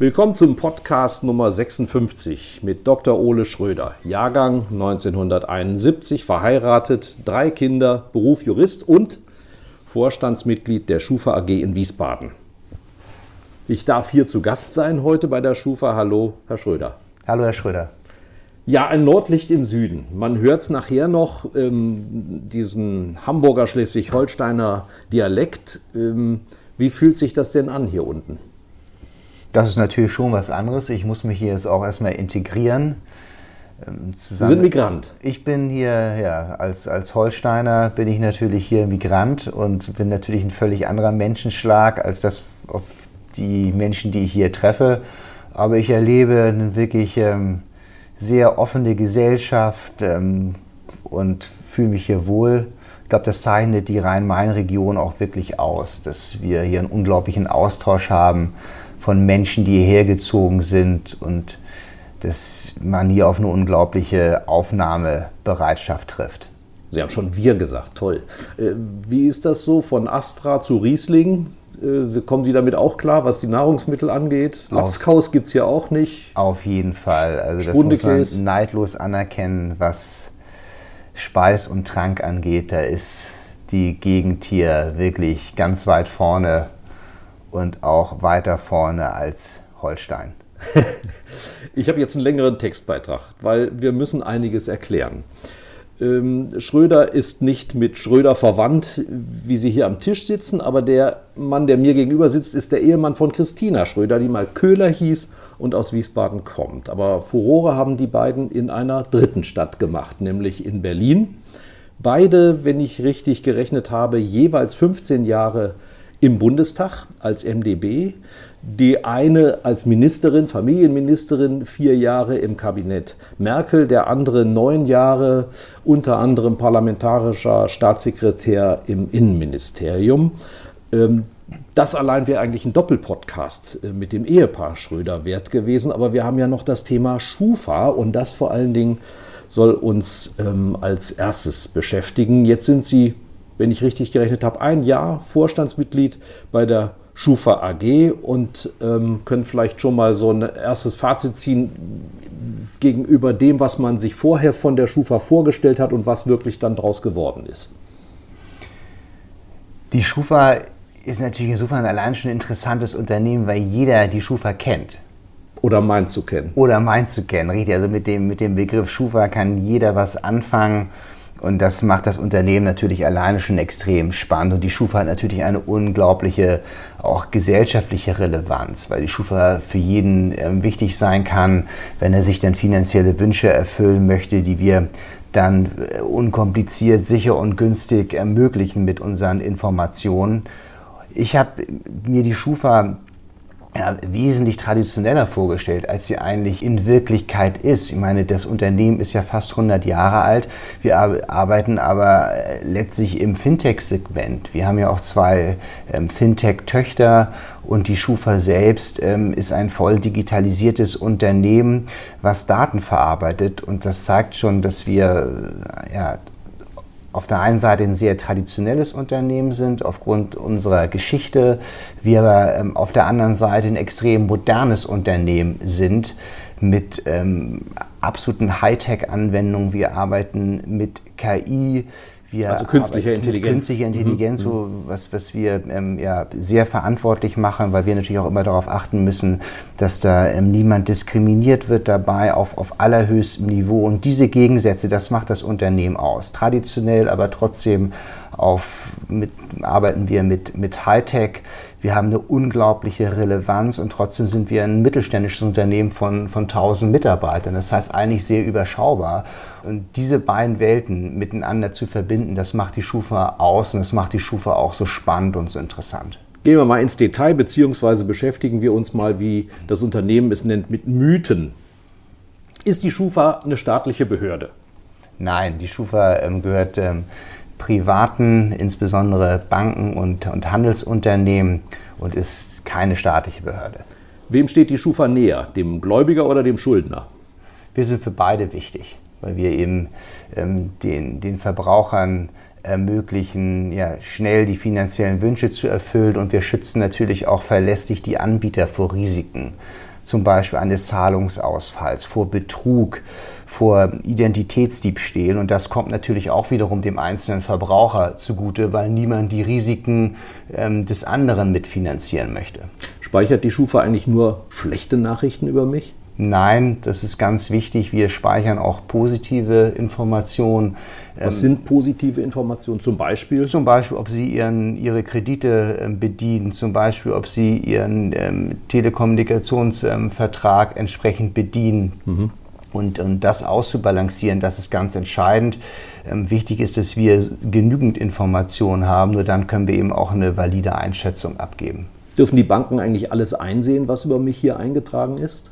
Willkommen zum Podcast Nummer 56 mit Dr. Ole Schröder, Jahrgang 1971, verheiratet, drei Kinder, Beruf Jurist und Vorstandsmitglied der Schufa AG in Wiesbaden. Ich darf hier zu Gast sein heute bei der Schufa. Hallo, Herr Schröder. Hallo, Herr Schröder. Ja, ein Nordlicht im Süden. Man hört es nachher noch, ähm, diesen Hamburger Schleswig-Holsteiner Dialekt. Ähm, wie fühlt sich das denn an hier unten? Das ist natürlich schon was anderes. Ich muss mich hier jetzt auch erstmal integrieren. Ähm, Sie sind Migrant. Ich bin hier, ja, als, als Holsteiner bin ich natürlich hier Migrant und bin natürlich ein völlig anderer Menschenschlag als das auf die Menschen, die ich hier treffe. Aber ich erlebe eine wirklich ähm, sehr offene Gesellschaft ähm, und fühle mich hier wohl. Ich glaube, das zeichnet die Rhein-Main-Region auch wirklich aus, dass wir hier einen unglaublichen Austausch haben von Menschen, die hierher gezogen sind und dass man hier auf eine unglaubliche Aufnahmebereitschaft trifft. Sie haben schon wir gesagt, toll. Äh, wie ist das so von Astra zu Riesling? Äh, kommen Sie damit auch klar, was die Nahrungsmittel angeht? Lapskaus gibt es ja auch nicht. Auf jeden Fall. Also das muss man neidlos anerkennen, was Speis und Trank angeht. Da ist die Gegend hier wirklich ganz weit vorne und auch weiter vorne als Holstein. ich habe jetzt einen längeren Textbeitrag, weil wir müssen einiges erklären. Ähm, Schröder ist nicht mit Schröder verwandt, wie sie hier am Tisch sitzen, aber der Mann, der mir gegenüber sitzt, ist der Ehemann von Christina Schröder, die mal Köhler hieß und aus Wiesbaden kommt. Aber Furore haben die beiden in einer dritten Stadt gemacht, nämlich in Berlin. Beide, wenn ich richtig gerechnet habe, jeweils 15 Jahre im Bundestag als MdB, die eine als Ministerin, Familienministerin, vier Jahre im Kabinett Merkel, der andere neun Jahre unter anderem parlamentarischer Staatssekretär im Innenministerium. Ähm, das allein wäre eigentlich ein Doppelpodcast äh, mit dem Ehepaar Schröder wert gewesen, aber wir haben ja noch das Thema Schufa und das vor allen Dingen soll uns ähm, als erstes beschäftigen. Jetzt sind Sie wenn ich richtig gerechnet habe, ein Jahr Vorstandsmitglied bei der Schufa AG und ähm, können vielleicht schon mal so ein erstes Fazit ziehen gegenüber dem, was man sich vorher von der Schufa vorgestellt hat und was wirklich dann daraus geworden ist. Die Schufa ist natürlich insofern allein schon ein interessantes Unternehmen, weil jeder die Schufa kennt. Oder meint zu kennen. Oder meint zu kennen, richtig. Also mit dem, mit dem Begriff Schufa kann jeder was anfangen. Und das macht das Unternehmen natürlich alleine schon extrem spannend. Und die Schufa hat natürlich eine unglaubliche auch gesellschaftliche Relevanz, weil die Schufa für jeden äh, wichtig sein kann, wenn er sich dann finanzielle Wünsche erfüllen möchte, die wir dann äh, unkompliziert, sicher und günstig ermöglichen mit unseren Informationen. Ich habe mir die Schufa ja, wesentlich traditioneller vorgestellt, als sie eigentlich in Wirklichkeit ist. Ich meine, das Unternehmen ist ja fast 100 Jahre alt. Wir arbeiten aber äh, letztlich im Fintech-Segment. Wir haben ja auch zwei ähm, Fintech-Töchter und die Schufa selbst ähm, ist ein voll digitalisiertes Unternehmen, was Daten verarbeitet. Und das zeigt schon, dass wir äh, ja, auf der einen Seite ein sehr traditionelles Unternehmen sind, aufgrund unserer Geschichte, wir aber ähm, auf der anderen Seite ein extrem modernes Unternehmen sind mit ähm, absoluten Hightech-Anwendungen. Wir arbeiten mit KI, wir also künstliche Intelligenz. Künstliche Intelligenz, mhm. wo, was, was wir ähm, ja, sehr verantwortlich machen, weil wir natürlich auch immer darauf achten müssen, dass da ähm, niemand diskriminiert wird dabei auf, auf allerhöchstem Niveau. Und diese Gegensätze, das macht das Unternehmen aus. Traditionell, aber trotzdem auf, mit, arbeiten wir mit, mit Hightech. Wir haben eine unglaubliche Relevanz und trotzdem sind wir ein mittelständisches Unternehmen von, von 1000 Mitarbeitern. Das heißt eigentlich sehr überschaubar. Und diese beiden Welten miteinander zu verbinden, das macht die Schufa aus und das macht die Schufa auch so spannend und so interessant. Gehen wir mal ins Detail, beziehungsweise beschäftigen wir uns mal, wie das Unternehmen es nennt, mit Mythen. Ist die Schufa eine staatliche Behörde? Nein, die Schufa ähm, gehört ähm, privaten, insbesondere Banken und, und Handelsunternehmen und ist keine staatliche Behörde. Wem steht die Schufa näher, dem Gläubiger oder dem Schuldner? Wir sind für beide wichtig, weil wir eben ähm, den, den Verbrauchern ermöglichen, ja, schnell die finanziellen Wünsche zu erfüllen und wir schützen natürlich auch verlässlich die Anbieter vor Risiken zum Beispiel eines Zahlungsausfalls, vor Betrug, vor Identitätsdiebstählen. Und das kommt natürlich auch wiederum dem einzelnen Verbraucher zugute, weil niemand die Risiken ähm, des anderen mitfinanzieren möchte. Speichert die Schufa eigentlich nur schlechte Nachrichten über mich? Nein, das ist ganz wichtig. Wir speichern auch positive Informationen. Was ähm, sind positive Informationen zum Beispiel? Zum Beispiel, ob Sie Ihren, Ihre Kredite ähm, bedienen, zum Beispiel, ob Sie Ihren ähm, Telekommunikationsvertrag entsprechend bedienen. Mhm. Und, und das auszubalancieren, das ist ganz entscheidend. Ähm, wichtig ist, dass wir genügend Informationen haben, nur dann können wir eben auch eine valide Einschätzung abgeben. Dürfen die Banken eigentlich alles einsehen, was über mich hier eingetragen ist?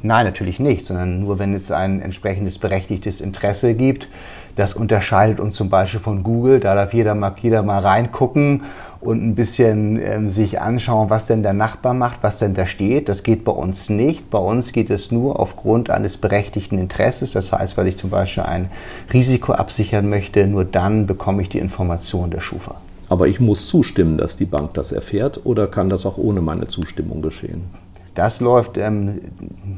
Nein, natürlich nicht, sondern nur wenn es ein entsprechendes berechtigtes Interesse gibt. Das unterscheidet uns zum Beispiel von Google. Da darf jeder mal, jeder mal reingucken und ein bisschen ähm, sich anschauen, was denn der Nachbar macht, was denn da steht. Das geht bei uns nicht. Bei uns geht es nur aufgrund eines berechtigten Interesses. Das heißt, weil ich zum Beispiel ein Risiko absichern möchte, nur dann bekomme ich die Information der Schufa. Aber ich muss zustimmen, dass die Bank das erfährt oder kann das auch ohne meine Zustimmung geschehen? Das läuft ähm,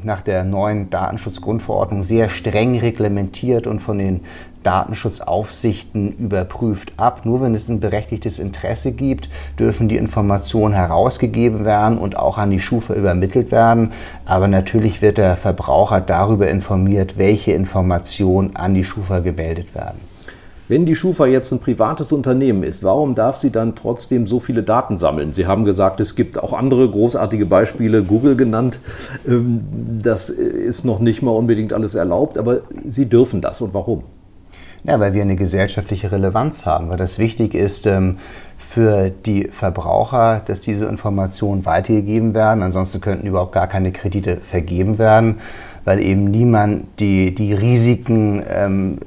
nach der neuen Datenschutzgrundverordnung sehr streng reglementiert und von den Datenschutzaufsichten überprüft ab. Nur wenn es ein berechtigtes Interesse gibt, dürfen die Informationen herausgegeben werden und auch an die Schufa übermittelt werden. Aber natürlich wird der Verbraucher darüber informiert, welche Informationen an die Schufa gemeldet werden. Wenn die Schufa jetzt ein privates Unternehmen ist, warum darf sie dann trotzdem so viele Daten sammeln? Sie haben gesagt, es gibt auch andere großartige Beispiele, Google genannt. Ähm, das ist noch nicht mal unbedingt alles erlaubt, aber Sie dürfen das. Und warum? Ja, weil wir eine gesellschaftliche Relevanz haben, weil das wichtig ist ähm, für die Verbraucher, dass diese Informationen weitergegeben werden. Ansonsten könnten überhaupt gar keine Kredite vergeben werden, weil eben niemand die, die Risiken ähm,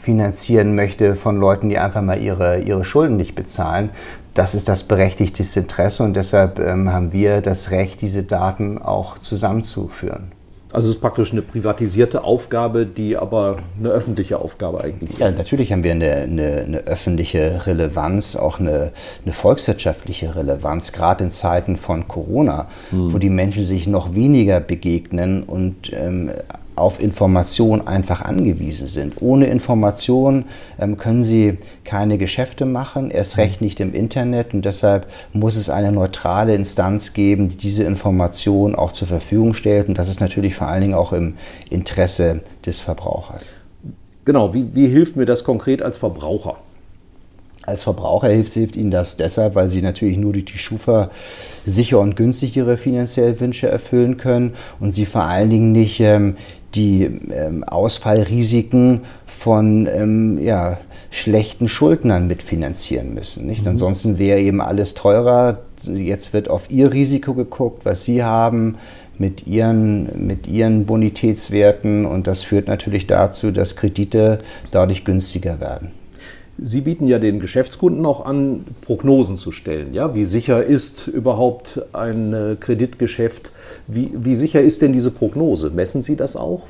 finanzieren möchte von Leuten, die einfach mal ihre, ihre Schulden nicht bezahlen. Das ist das berechtigteste Interesse und deshalb ähm, haben wir das Recht, diese Daten auch zusammenzuführen. Also es ist praktisch eine privatisierte Aufgabe, die aber eine öffentliche Aufgabe eigentlich ist. Ja, natürlich haben wir eine, eine, eine öffentliche Relevanz, auch eine, eine, volkswirtschaftliche Relevanz, gerade in Zeiten von Corona, hm. wo die Menschen sich noch weniger begegnen und ähm, auf Information einfach angewiesen sind. Ohne Information ähm, können sie keine Geschäfte machen, erst recht nicht im Internet und deshalb muss es eine neutrale Instanz geben, die diese Information auch zur Verfügung stellt und das ist natürlich vor allen Dingen auch im Interesse des Verbrauchers. Genau, wie, wie hilft mir das konkret als Verbraucher? Als Verbraucher hilft, hilft Ihnen das deshalb, weil Sie natürlich nur durch die Schufa sicher und günstig Ihre finanziellen Wünsche erfüllen können und Sie vor allen Dingen nicht ähm, die ähm, Ausfallrisiken von ähm, ja, schlechten Schuldnern mitfinanzieren müssen. Nicht? Mhm. Ansonsten wäre eben alles teurer. Jetzt wird auf ihr Risiko geguckt, was sie haben mit ihren, mit ihren Bonitätswerten und das führt natürlich dazu, dass Kredite dadurch günstiger werden. Sie bieten ja den Geschäftskunden auch an, Prognosen zu stellen. Ja? Wie sicher ist überhaupt ein äh, Kreditgeschäft? Wie, wie sicher ist denn diese Prognose? Messen Sie das auch?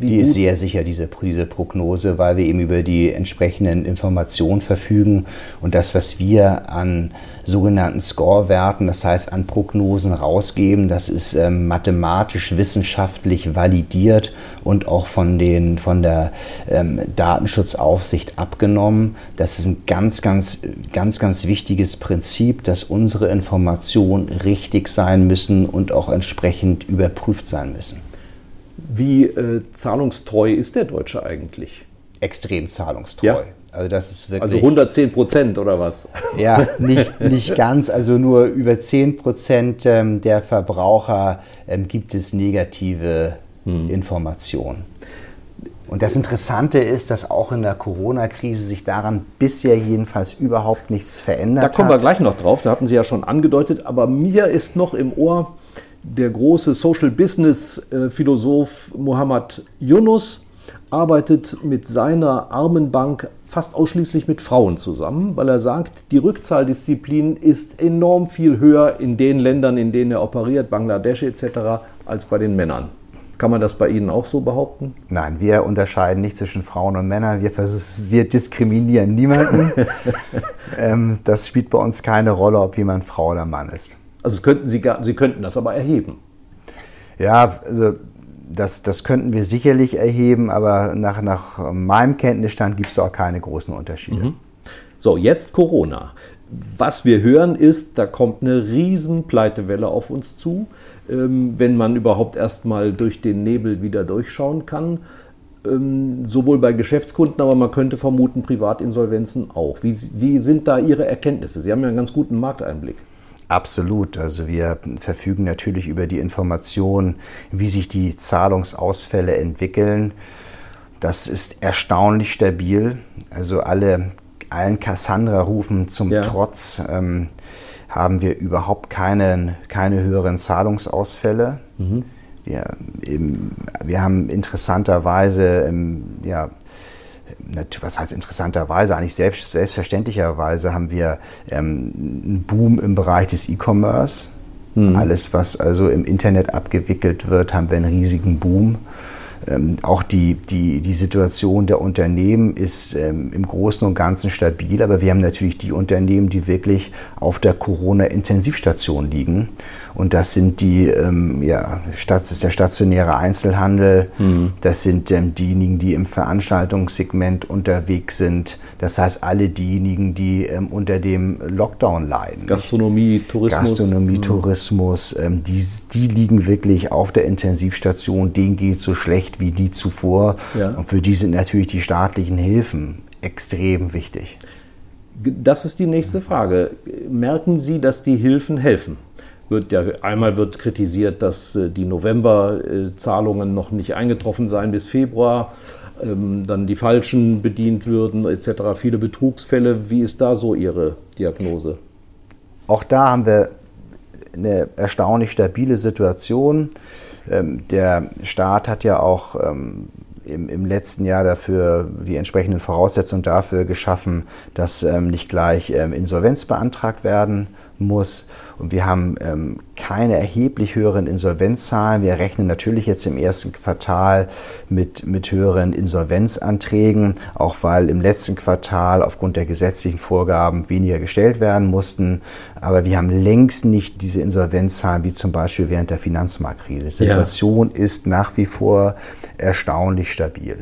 Wie die ist sehr sicher, diese, diese Prognose, weil wir eben über die entsprechenden Informationen verfügen und das, was wir an sogenannten Score-Werten, das heißt an Prognosen rausgeben, das ist ähm, mathematisch, wissenschaftlich validiert und auch von, den, von der ähm, Datenschutzaufsicht abgenommen. Das ist ein ganz, ganz, ganz, ganz wichtiges Prinzip, dass unsere Informationen richtig sein müssen und auch entsprechend überprüft sein müssen. Wie äh, zahlungstreu ist der Deutsche eigentlich? Extrem zahlungstreu. Ja? Also das ist wirklich. Also 110 Prozent oder was? Ja, nicht, nicht ganz. Also nur über 10 Prozent ähm, der Verbraucher ähm, gibt es negative hm. Informationen. Und das Interessante ist, dass auch in der Corona-Krise sich daran bisher jedenfalls überhaupt nichts verändert hat. Da kommen wir gleich noch drauf, da hatten Sie ja schon angedeutet, aber mir ist noch im Ohr der große Social Business Philosoph Muhammad Yunus arbeitet mit seiner Armenbank fast ausschließlich mit Frauen zusammen, weil er sagt, die Rückzahldisziplin ist enorm viel höher in den Ländern, in denen er operiert, Bangladesch etc., als bei den Männern. Kann man das bei Ihnen auch so behaupten? Nein, wir unterscheiden nicht zwischen Frauen und Männern. Wir, wir diskriminieren niemanden. ähm, das spielt bei uns keine Rolle, ob jemand Frau oder Mann ist. Also könnten Sie, Sie könnten das aber erheben. Ja, also das, das könnten wir sicherlich erheben, aber nach, nach meinem Kenntnisstand gibt es auch keine großen Unterschiede. Mhm. So, jetzt Corona. Was wir hören ist, da kommt eine riesen Pleitewelle auf uns zu, ähm, wenn man überhaupt erst mal durch den Nebel wieder durchschauen kann. Ähm, sowohl bei Geschäftskunden, aber man könnte vermuten, Privatinsolvenzen auch. Wie, wie sind da Ihre Erkenntnisse? Sie haben ja einen ganz guten Markteinblick. Absolut. Also wir verfügen natürlich über die Information, wie sich die Zahlungsausfälle entwickeln. Das ist erstaunlich stabil. Also alle, allen Cassandra-Rufen zum ja. Trotz ähm, haben wir überhaupt keinen, keine höheren Zahlungsausfälle. Mhm. Wir, eben, wir haben interessanterweise ja, was heißt interessanterweise, eigentlich selbst, selbstverständlicherweise haben wir ähm, einen Boom im Bereich des E-Commerce. Mhm. Alles, was also im Internet abgewickelt wird, haben wir einen riesigen Boom. Ähm, auch die, die, die Situation der Unternehmen ist ähm, im Großen und Ganzen stabil, aber wir haben natürlich die Unternehmen, die wirklich auf der Corona-Intensivstation liegen. Und das sind die, ähm, ja, das ist der stationäre Einzelhandel, mhm. das sind ähm, diejenigen, die im Veranstaltungssegment unterwegs sind. Das heißt, alle diejenigen, die ähm, unter dem Lockdown leiden. Gastronomie, Tourismus. Gastronomie, mhm. Tourismus, ähm, die, die liegen wirklich auf der Intensivstation, denen geht so schlecht wie die zuvor. Ja. Und für die sind natürlich die staatlichen Hilfen extrem wichtig. Das ist die nächste Frage. Merken Sie, dass die Hilfen helfen? Wird ja einmal wird kritisiert, dass äh, die November-Zahlungen noch nicht eingetroffen seien bis Februar, ähm, dann die falschen bedient würden etc. Viele Betrugsfälle. Wie ist da so Ihre Diagnose? Auch da haben wir eine erstaunlich stabile Situation. Ähm, der Staat hat ja auch ähm, im, letzten Jahr dafür die entsprechenden Voraussetzungen dafür geschaffen, dass nicht gleich Insolvenz beantragt werden muss. Und wir haben ähm, keine erheblich höheren Insolvenzzahlen. Wir rechnen natürlich jetzt im ersten Quartal mit, mit höheren Insolvenzanträgen, auch weil im letzten Quartal aufgrund der gesetzlichen Vorgaben weniger gestellt werden mussten. Aber wir haben längst nicht diese Insolvenzzahlen wie zum Beispiel während der Finanzmarktkrise. Die Situation ja. ist nach wie vor erstaunlich stabil.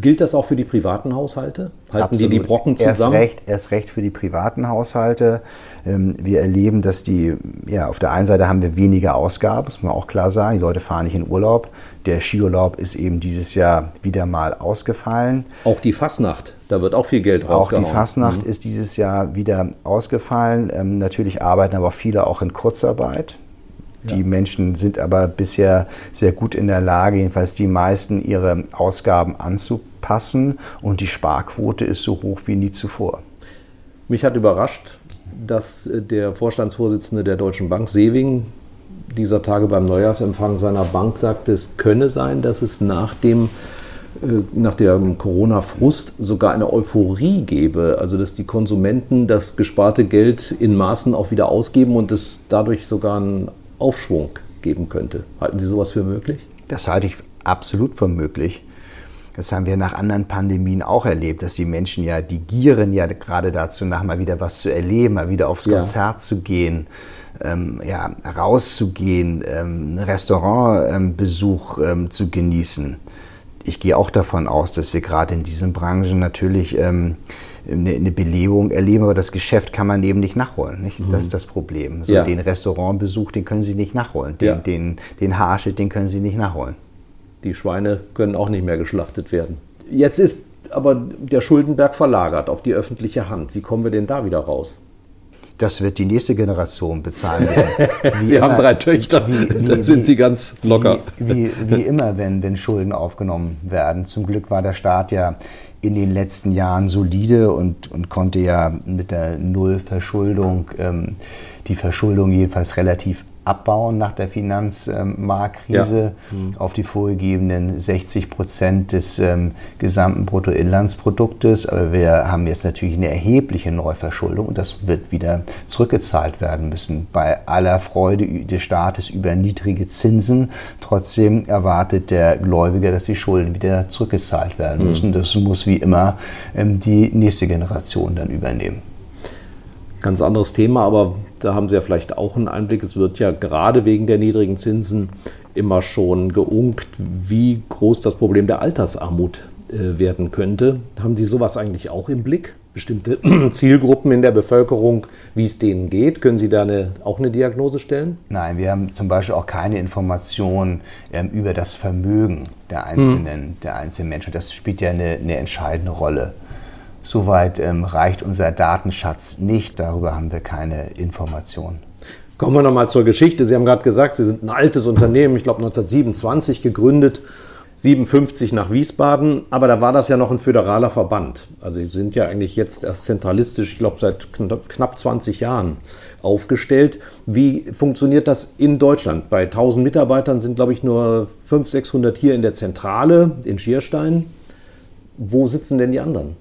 Gilt das auch für die privaten Haushalte? Halten Absolut. die die Brocken zusammen? Erst recht, erst recht für die privaten Haushalte. Ähm, wir erleben, dass die, ja, auf der einen Seite haben wir weniger Ausgaben, muss man auch klar sagen. Die Leute fahren nicht in Urlaub. Der Skiurlaub ist eben dieses Jahr wieder mal ausgefallen. Auch die Fasnacht, da wird auch viel Geld rausgehauen. Auch die Fasnacht mhm. ist dieses Jahr wieder ausgefallen. Ähm, natürlich arbeiten aber viele auch in Kurzarbeit. Die ja. Menschen sind aber bisher sehr gut in der Lage, jedenfalls die meisten, ihre Ausgaben anzupassen und die Sparquote ist so hoch wie nie zuvor. Mich hat überrascht, dass der Vorstandsvorsitzende der Deutschen Bank, Sewing, dieser Tage beim Neujahrsempfang seiner Bank sagte, es könne sein, dass es nach dem äh, nach dem Corona-Frust sogar eine Euphorie gebe, also dass die Konsumenten das gesparte Geld in Maßen auch wieder ausgeben und es dadurch sogar einen Aufschwung geben könnte. Halten Sie sowas für möglich? Das halte ich absolut für möglich. Das haben wir nach anderen Pandemien auch erlebt, dass die Menschen ja, die gieren ja gerade dazu nach, mal wieder was zu erleben, mal wieder aufs Konzert ja. zu gehen, ähm, ja, rauszugehen, ähm, Restaurantbesuch ähm, zu genießen. Ich gehe auch davon aus, dass wir gerade in diesen Branchen natürlich ähm, eine, eine Belebung erleben, aber das Geschäft kann man eben nicht nachholen. Nicht? Mhm. Das ist das Problem. So ja. Den Restaurantbesuch, den können Sie nicht nachholen. Den, ja. den, den Haarschnitt, den können Sie nicht nachholen. Die Schweine können auch nicht mehr geschlachtet werden. Jetzt ist aber der Schuldenberg verlagert auf die öffentliche Hand. Wie kommen wir denn da wieder raus? Das wird die nächste Generation bezahlen müssen. Wie Sie immer, haben drei Töchter, wie, wie, dann sind Sie ganz locker. Wie, wie, immer, wenn, wenn Schulden aufgenommen werden. Zum Glück war der Staat ja in den letzten Jahren solide und, und konnte ja mit der Nullverschuldung ähm, die Verschuldung jedenfalls relativ abbauen nach der Finanzmarktkrise ja. mhm. auf die vorgegebenen 60 Prozent des ähm, gesamten Bruttoinlandsproduktes. Aber wir haben jetzt natürlich eine erhebliche Neuverschuldung und das wird wieder zurückgezahlt werden müssen. Bei aller Freude des Staates über niedrige Zinsen. Trotzdem erwartet der Gläubiger, dass die Schulden wieder zurückgezahlt werden müssen. Mhm. Das muss wie immer ähm, die nächste Generation dann übernehmen. Ganz anderes Thema, aber da haben Sie ja vielleicht auch einen Einblick. Es wird ja gerade wegen der niedrigen Zinsen immer schon geunkt, wie groß das Problem der Altersarmut äh, werden könnte. Haben Sie sowas eigentlich auch im Blick? Bestimmte Zielgruppen in der Bevölkerung, wie es denen geht? Können Sie da eine, auch eine Diagnose stellen? Nein, wir haben zum Beispiel auch keine Informationen ähm, über das Vermögen der einzelnen, hm. der einzelnen Menschen. Das spielt ja eine, eine entscheidende Rolle. Soweit ähm, reicht unser Datenschatz nicht, darüber haben wir keine Informationen. Kommen wir nochmal zur Geschichte. Sie haben gerade gesagt, Sie sind ein altes Unternehmen, ich glaube 1927 gegründet, 57 nach Wiesbaden, aber da war das ja noch ein föderaler Verband. Also Sie sind ja eigentlich jetzt erst zentralistisch, ich glaube seit knapp 20 Jahren aufgestellt. Wie funktioniert das in Deutschland? Bei 1000 Mitarbeitern sind, glaube ich, nur 500, 600 hier in der Zentrale in Schierstein. Wo sitzen denn die anderen?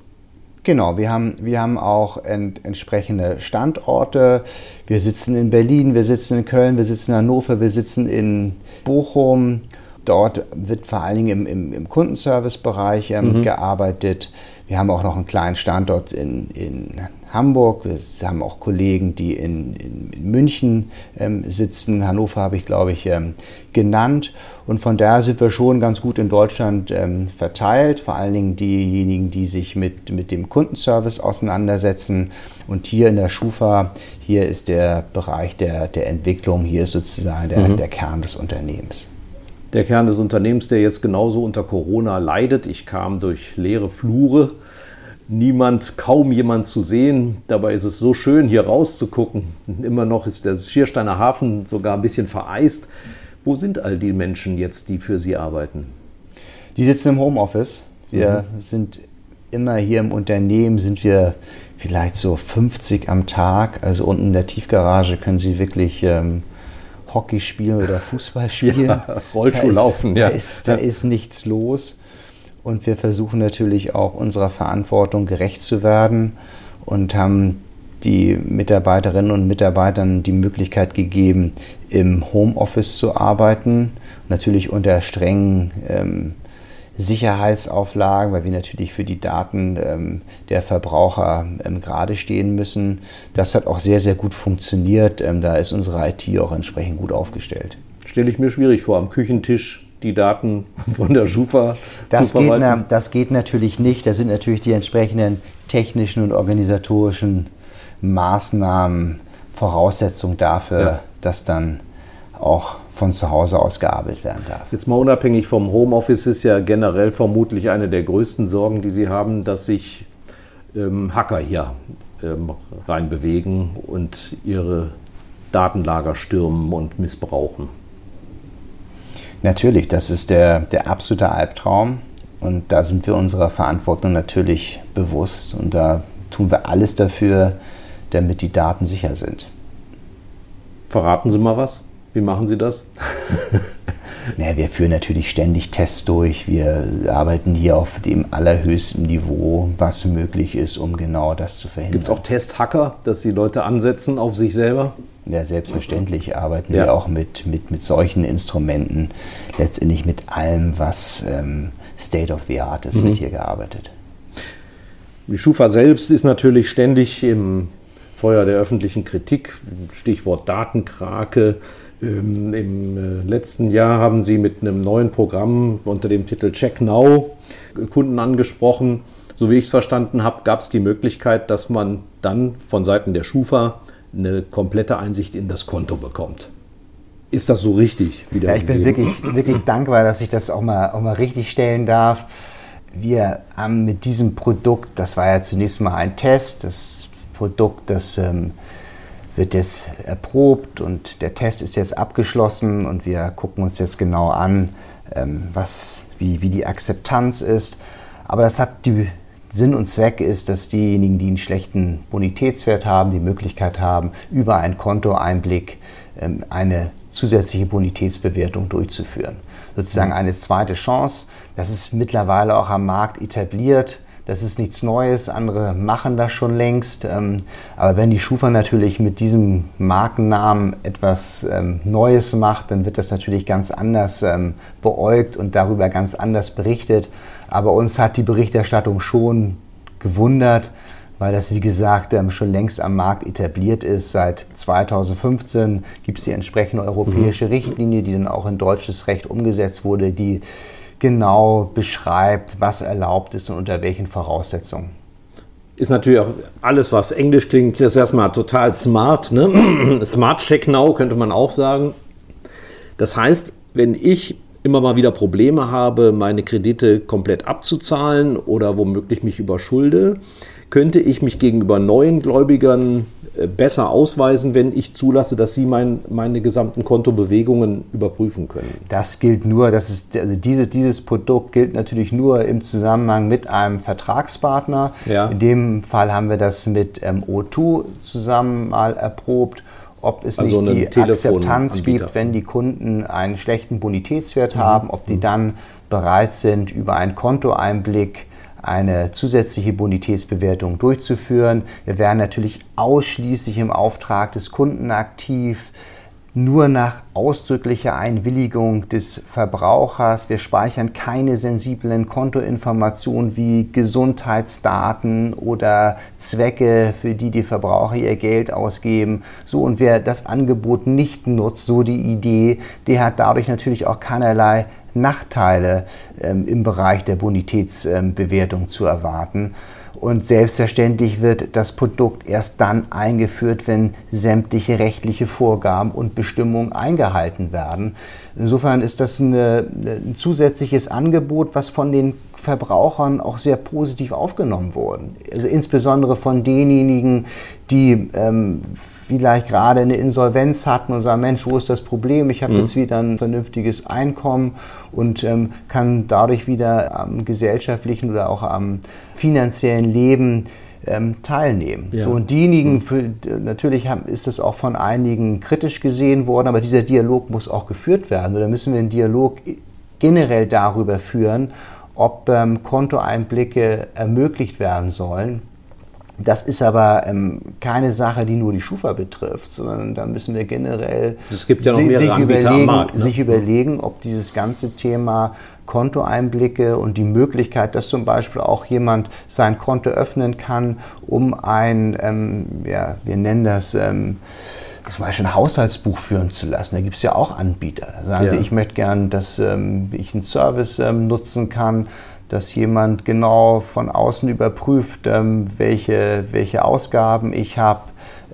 Genau, wir haben, wir haben auch ent, entsprechende Standorte. Wir sitzen in Berlin, wir sitzen in Köln, wir sitzen in Hannover, wir sitzen in Bochum. Dort wird vor allen Dingen im, im, im Kundenservice-Bereich ähm, mhm. gearbeitet. Wir haben auch noch einen kleinen Standort in, in Hamburg. Wir haben auch Kollegen, die in, in, in München ähm, sitzen. Hannover habe ich, glaube ich, ähm, genannt. Und von daher sind wir schon ganz gut in Deutschland ähm, verteilt. Vor allen Dingen diejenigen, die sich mit, mit dem Kundenservice auseinandersetzen. Und hier in der Schufa, hier ist der Bereich der, der Entwicklung, hier ist sozusagen der, mhm. der Kern des Unternehmens der Kern des Unternehmens, der jetzt genauso unter Corona leidet. Ich kam durch leere Flure niemand, kaum jemand zu sehen. Dabei ist es so schön, hier rauszugucken. Immer noch ist der Schiersteiner Hafen sogar ein bisschen vereist. Wo sind all die Menschen jetzt, die für Sie arbeiten? Die sitzen im Homeoffice. Wir mhm. sind immer hier im Unternehmen, sind wir vielleicht so 50 am Tag. Also unten in der Tiefgarage können Sie wirklich ähm, Hockey spielen oder Fußball spielen. Ja, Rollschuh laufen, ja. Da ist, da ist nichts los. Und wir versuchen natürlich auch unserer Verantwortung gerecht zu werden und haben die Mitarbeiterinnen und Mitarbeitern die Möglichkeit gegeben, im Homeoffice zu arbeiten. Natürlich unter strengen ähm, Sicherheitsauflagen, weil wir natürlich für die Daten ähm, der Verbraucher ähm, gerade stehen müssen. Das hat auch sehr, sehr gut funktioniert. Ähm, da ist unsere IT auch entsprechend gut aufgestellt. Stelle ich mir schwierig vor, am Küchentisch die Daten von der Schufa das zu verwalten? Geht, das geht natürlich nicht. Da sind natürlich die entsprechenden technischen und organisatorischen Maßnahmen Voraussetzung dafür, ja. dass dann auch von zu Hause aus gearbeitet werden darf. Jetzt mal unabhängig vom Homeoffice ist ja generell vermutlich eine der größten Sorgen, die Sie haben, dass sich ähm, Hacker hier ähm, reinbewegen und ihre Datenlager stürmen und missbrauchen. Natürlich, das ist der, der absolute Albtraum. Und da sind wir unserer Verantwortung natürlich bewusst. Und da tun wir alles dafür, damit die Daten sicher sind. Verraten Sie mal was? Wie machen Sie das? naja, wir führen natürlich ständig Tests durch. Wir arbeiten hier auf dem allerhöchsten Niveau, was möglich ist, um genau das zu verhindern. Gibt es auch Testhacker, dass die Leute ansetzen auf sich selber? Ja, selbstverständlich arbeiten ja. wir auch mit, mit, mit solchen Instrumenten. Letztendlich mit allem, was ähm, State of the Art ist, mhm. wird hier gearbeitet. Die Schufa selbst ist natürlich ständig im Feuer der öffentlichen Kritik. Stichwort Datenkrake. Ähm, Im äh, letzten Jahr haben Sie mit einem neuen Programm unter dem Titel Check Now Kunden angesprochen. So wie ich es verstanden habe, gab es die Möglichkeit, dass man dann von Seiten der Schufa eine komplette Einsicht in das Konto bekommt. Ist das so richtig? ja, ich bin wirklich, wirklich dankbar, dass ich das auch mal, auch mal richtig stellen darf. wir haben mit diesem Produkt, das war ja zunächst mal ein Test, das Produkt, das ähm, wird jetzt erprobt und der Test ist jetzt abgeschlossen und wir gucken uns jetzt genau an, ähm, was, wie, wie die Akzeptanz ist. Aber das hat die Sinn und Zweck ist, dass diejenigen, die einen schlechten Bonitätswert haben, die Möglichkeit haben, über einen Kontoeinblick ähm, eine zusätzliche Bonitätsbewertung durchzuführen. Sozusagen eine zweite Chance. Das ist mittlerweile auch am Markt etabliert. Das ist nichts Neues, andere machen das schon längst. Ähm, aber wenn die Schufa natürlich mit diesem Markennamen etwas ähm, Neues macht, dann wird das natürlich ganz anders beäugt und darüber ganz anders berichtet. Aber uns hat die Berichterstattung schon gewundert, weil das, wie gesagt, ähm, schon längst am Markt etabliert ist. Seit 2015 gibt es die entsprechende europäische mhm. Richtlinie, die dann auch in deutsches Recht umgesetzt wurde, die genau beschreibt, was erlaubt ist und unter welchen Voraussetzungen. Ist natürlich auch alles, was Englisch klingt, das ist erstmal total smart. Ne? Smart Check Now könnte man auch sagen. Das heißt, wenn ich immer mal wieder Probleme habe, meine Kredite komplett abzuzahlen oder womöglich mich überschulde, könnte ich mich gegenüber neuen Gläubigern äh, besser ausweisen, wenn ich zulasse, dass sie mein, meine gesamten Kontobewegungen überprüfen können. Das gilt nur, das ist, also diese, dieses Produkt gilt natürlich nur im Zusammenhang mit einem Vertragspartner. Ja. In dem Fall haben wir das mit ähm, O2 zusammen mal erprobt ob es also nicht die Akzeptanz gibt, wenn die Kunden einen schlechten Bonitätswert mhm. haben, ob die mhm. dann bereit sind, über einen Kontoeinblick eine zusätzliche Bonitätsbewertung durchzuführen. Wir werden natürlich ausschließlich im Auftrag des Kunden aktiv nur nach ausdrücklicher Einwilligung des Verbrauchers. Wir speichern keine sensiblen Kontoinformationen wie Gesundheitsdaten oder Zwecke, für die die Verbraucher ihr Geld ausgeben. So und wer das Angebot nicht nutzt, so die Idee, der hat dadurch natürlich auch keinerlei Nachteile ähm, im Bereich der Bonitätsbewertung ähm, zu erwarten. Und selbstverständlich wird das Produkt erst dann eingeführt, wenn sämtliche rechtliche Vorgaben und Bestimmungen eingehalten werden. Insofern ist das eine, ein zusätzliches Angebot, was von den Verbrauchern auch sehr positiv aufgenommen wurde. Also insbesondere von denjenigen, die ähm, vielleicht gerade eine Insolvenz hatten und sagen, Mensch, wo ist das Problem? Ich habe mhm. jetzt wieder ein vernünftiges Einkommen und ähm, kann dadurch wieder am gesellschaftlichen oder auch am finanziellen Leben ähm, teilnehmen. Ja. So, und diejenigen, mhm. für, natürlich haben, ist das auch von einigen kritisch gesehen worden, aber dieser Dialog muss auch geführt werden. Oder müssen wir einen Dialog generell darüber führen, ob ähm, Kontoeinblicke ermöglicht werden sollen. Das ist aber ähm, keine Sache, die nur die Schufa betrifft, sondern da müssen wir generell es gibt ja noch mehrere sich, Anbieter überlegen, Markt, ne? sich überlegen, ob dieses ganze Thema Kontoeinblicke und die Möglichkeit, dass zum Beispiel auch jemand sein Konto öffnen kann, um ein, ähm, ja, wir nennen das, ähm, zum Beispiel ein Haushaltsbuch führen zu lassen. Da gibt es ja auch Anbieter. Da sagen ja. Sie, ich möchte gern, dass ähm, ich einen Service ähm, nutzen kann, dass jemand genau von außen überprüft, ähm, welche, welche Ausgaben ich habe,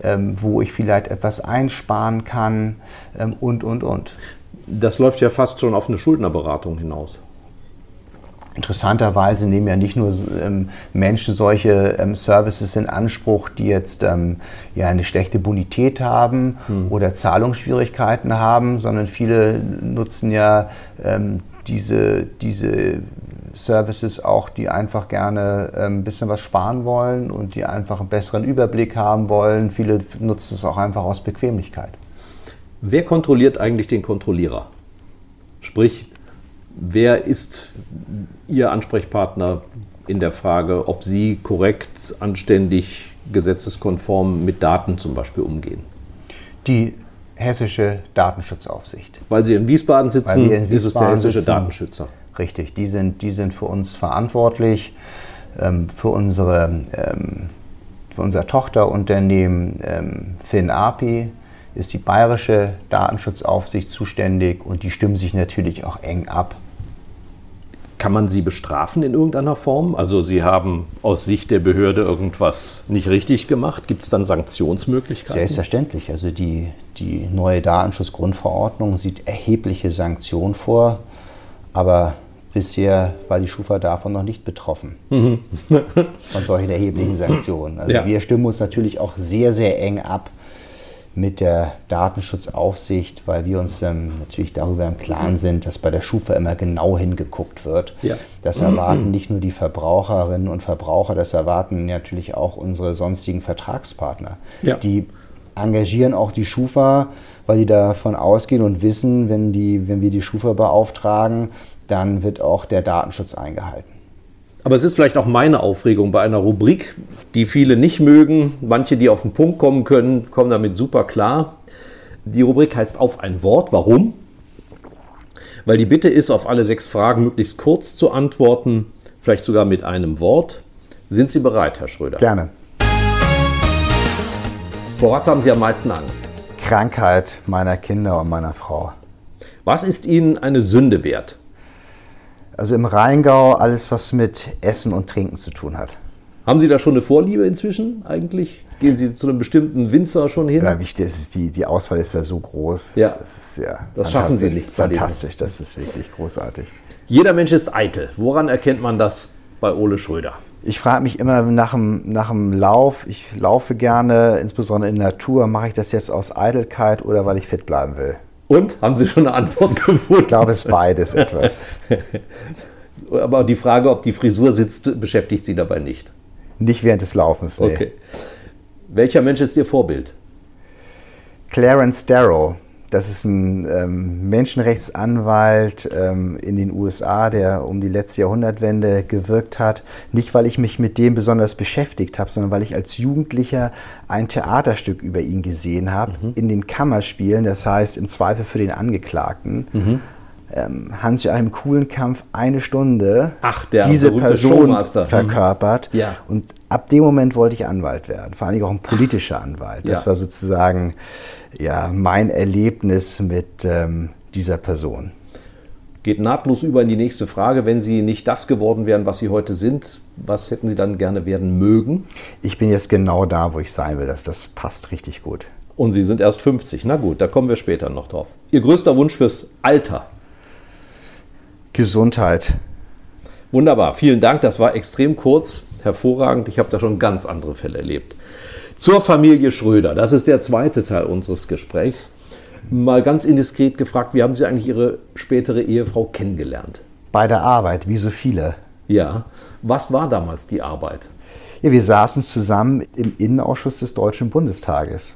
ähm, wo ich vielleicht etwas einsparen kann ähm, und, und, und. Das läuft ja fast schon auf eine Schuldnerberatung hinaus. Interessanterweise nehmen ja nicht nur ähm, Menschen solche ähm, Services in Anspruch, die jetzt ähm, ja eine schlechte Bonität haben hm. oder Zahlungsschwierigkeiten haben, sondern viele nutzen ja diese, diese Services auch, die einfach gerne ein ähm, bisschen was sparen wollen und die einfach einen besseren Überblick haben wollen. Viele nutzen es auch einfach aus Bequemlichkeit. Wer kontrolliert eigentlich den Kontrollierer? Sprich, wer ist Ihr Ansprechpartner in der Frage, ob Sie korrekt, anständig, gesetzeskonform mit Daten zum Beispiel umgehen? Die hessische Datenschutzaufsicht. Weil Sie in Wiesbaden sitzen, in Wiesbaden ist es der hessische sitzen. Datenschützer. Richtig, die sind, die sind für uns verantwortlich, ähm, für, unsere, ähm, für unser Tochterunternehmen ähm, FinAPI ist die bayerische Datenschutzaufsicht zuständig und die stimmen sich natürlich auch eng ab. Kann man sie bestrafen in irgendeiner Form? Also Sie haben aus Sicht der Behörde irgendwas nicht richtig gemacht. Gibt es dann Sanktionsmöglichkeiten? Selbstverständlich. Also die, die neue Datenschutzgrundverordnung sieht erhebliche Sanktionen vor. Aber bisher war die Schufa davon noch nicht betroffen. Von solchen erheblichen Sanktionen. Also Ja. wir stimmen uns natürlich auch sehr, sehr eng ab mit der Datenschutzaufsicht, weil wir uns ähm, natürlich darüber im Klaren sind, dass bei der Schufa immer genau hingeguckt wird. Ja. Das erwarten nicht nur die Verbraucherinnen und Verbraucher, das erwarten natürlich auch unsere sonstigen Vertragspartner. Ja. Die engagieren auch die Schufa, weil die davon ausgehen und wissen, wenn, die, wenn wir die Schufa beauftragen, dann wird auch der Datenschutz eingehalten. Aber es ist vielleicht auch meine Aufregung bei einer Rubrik, die viele nicht mögen. Manche, die auf den Punkt kommen können, kommen damit super klar. Die Rubrik heißt auf ein Wort. Warum? Weil die Bitte ist, auf alle sechs Fragen möglichst kurz zu antworten, vielleicht sogar mit einem Wort. Sind Sie bereit, Herr Schröder? Gerne. Vor was haben Sie am meisten Angst? Krankheit meiner Kinder und meiner Frau. Was ist Ihnen eine Sünde wert? Also im Rheingau alles, was mit Essen und Trinken zu tun hat. Haben Sie da schon eine Vorliebe inzwischen eigentlich? Gehen Sie zu einem bestimmten Winzer schon hin? Ja, wichtig ist, die, die Auswahl ist ja so groß. Ja. Das ist ja Das schaffen Sie nicht. Fantastisch, das ist wirklich großartig. Jeder Mensch ist eitel. Woran erkennt man das bei Ole Schröder? Ich frage mich immer nach dem, nach dem Lauf, ich laufe gerne, insbesondere in der Natur, mache ich das jetzt aus Eitelkeit oder weil ich fit bleiben will? Und? Haben Sie schon eine Antwort gefunden? Ich glaube, es ist beides etwas. Aber die Frage, ob die Frisur sitzt, beschäftigt Sie dabei nicht. Nicht während des Laufens. Nee. Okay. Welcher Mensch ist Ihr Vorbild? Clarence Darrow, das ist ein ähm, Menschenrechtsanwalt ähm, in den USA, der um die letzte Jahrhundertwende gewirkt hat. Nicht, weil ich mich mit dem besonders beschäftigt habe, sondern weil ich als Jugendlicher ein Theaterstück über ihn gesehen habe, in den Kammerspielen, das heißt im Zweifel für den Angeklagten. Ähm, Hans-Joachim Kuhlenkampf eine Stunde Ach, diese Person Showmaster. Mhm. verkörpert. Ja. Und ab dem Moment wollte ich Anwalt werden, vor allem auch ein politischer Anwalt. Das Ja. war sozusagen ja, mein Erlebnis mit ähm, dieser Person. Geht nahtlos über in die nächste Frage. Wenn Sie nicht das geworden wären, was Sie heute sind, was hätten Sie dann gerne werden mögen? Ich bin jetzt genau da, wo ich sein will. Das, das passt richtig gut. Und Sie sind erst 50. Na gut, da kommen wir später noch drauf. Ihr größter Wunsch fürs Alter? Gesundheit. Wunderbar, vielen Dank. Das war extrem kurz, hervorragend. Ich habe da schon ganz andere Fälle erlebt. Zur Familie Schröder, das ist der zweite Teil unseres Gesprächs. Mal ganz indiskret gefragt, wie haben Sie eigentlich Ihre spätere Ehefrau kennengelernt? Bei der Arbeit, wie so viele. Ja, was war damals die Arbeit? Ja, wir saßen zusammen im Innenausschuss des Deutschen Bundestages.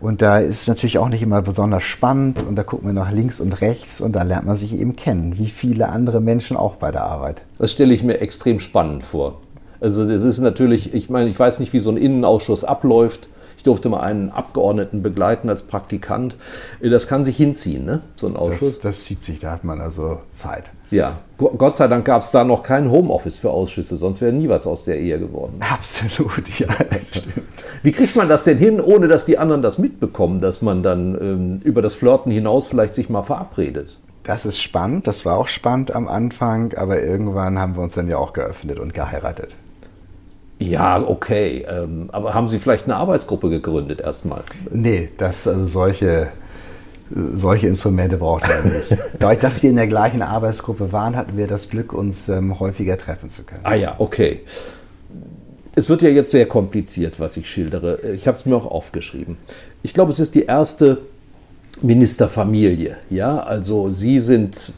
Und da ist es natürlich auch nicht immer besonders spannend und da guckt man nach links und rechts und da lernt man sich eben kennen, wie viele andere Menschen auch bei der Arbeit. Das stelle ich mir extrem spannend vor. Also das ist natürlich, ich meine, ich weiß nicht, wie so ein Innenausschuss abläuft. Ich durfte mal einen Abgeordneten begleiten als Praktikant. Das kann sich hinziehen, ne? so ein Ausschuss. Das, das zieht sich, da hat man also Zeit. Ja, Go- Gott sei Dank gab es da noch kein Homeoffice für Ausschüsse, sonst wäre nie was aus der Ehe geworden. Absolut, ja, das stimmt. Wie kriegt man das denn hin, ohne dass die anderen das mitbekommen, dass man dann ähm, über das Flirten hinaus vielleicht sich mal verabredet? Das ist spannend, das war auch spannend am Anfang, aber irgendwann haben wir uns dann ja auch geöffnet und geheiratet. Ja, okay. Ähm, aber haben Sie vielleicht eine Arbeitsgruppe gegründet erstmal? Nee, das, also solche, solche Instrumente braucht man nicht. Dadurch, dass wir in der gleichen Arbeitsgruppe waren, hatten wir das Glück, uns ähm, häufiger treffen zu können. Ah ja, okay. Es wird ja jetzt sehr kompliziert, was ich schildere. Ich habe es mir auch aufgeschrieben. Ich glaube, es ist die erste Ministerfamilie. Ja, also Sie sind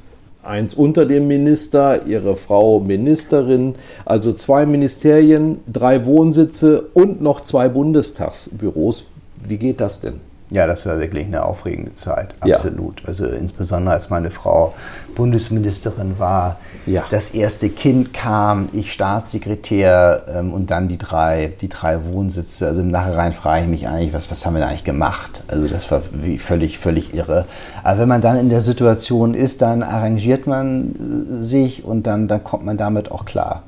eins unter dem Minister, Ihre Frau Ministerin, also zwei Ministerien, drei Wohnsitze und noch zwei Bundestagsbüros. Wie geht das denn? Ja, das war wirklich eine aufregende Zeit, Ja. absolut. Also insbesondere als meine Frau Bundesministerin war, Ja. das erste Kind kam, ich Staatssekretär ähm, und dann die drei, die drei Wohnsitze. Also im Nachhinein frage ich mich eigentlich, was, was haben wir da eigentlich gemacht? Also das war völlig, völlig irre. Aber wenn man dann in der Situation ist, dann arrangiert man äh, sich und dann, dann kommt man damit auch klar.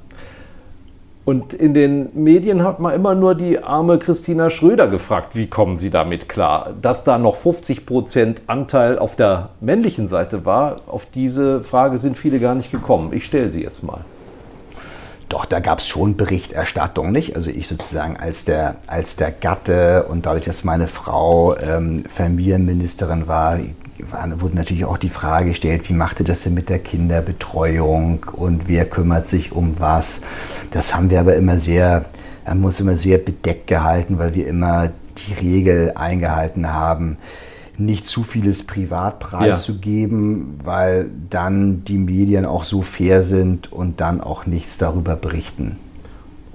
Und in den Medien hat man immer nur die arme Christina Schröder gefragt, wie kommen Sie damit klar? Dass da noch 50 Prozent Anteil auf der männlichen Seite war, auf diese Frage sind viele gar nicht gekommen. Ich stelle sie jetzt mal. Doch, da gab es schon Berichterstattung, nicht? Also ich sozusagen als der, als der Gatte und dadurch, dass meine Frau ähm, Familienministerin war, wurde natürlich auch die Frage gestellt, wie macht ihr das denn mit der Kinderbetreuung und wer kümmert sich um was. Das haben wir aber immer sehr, haben uns immer sehr bedeckt gehalten, weil wir immer die Regel eingehalten haben, nicht zu vieles privat preiszugeben, ja. weil dann die Medien auch so fair sind und dann auch nichts darüber berichten.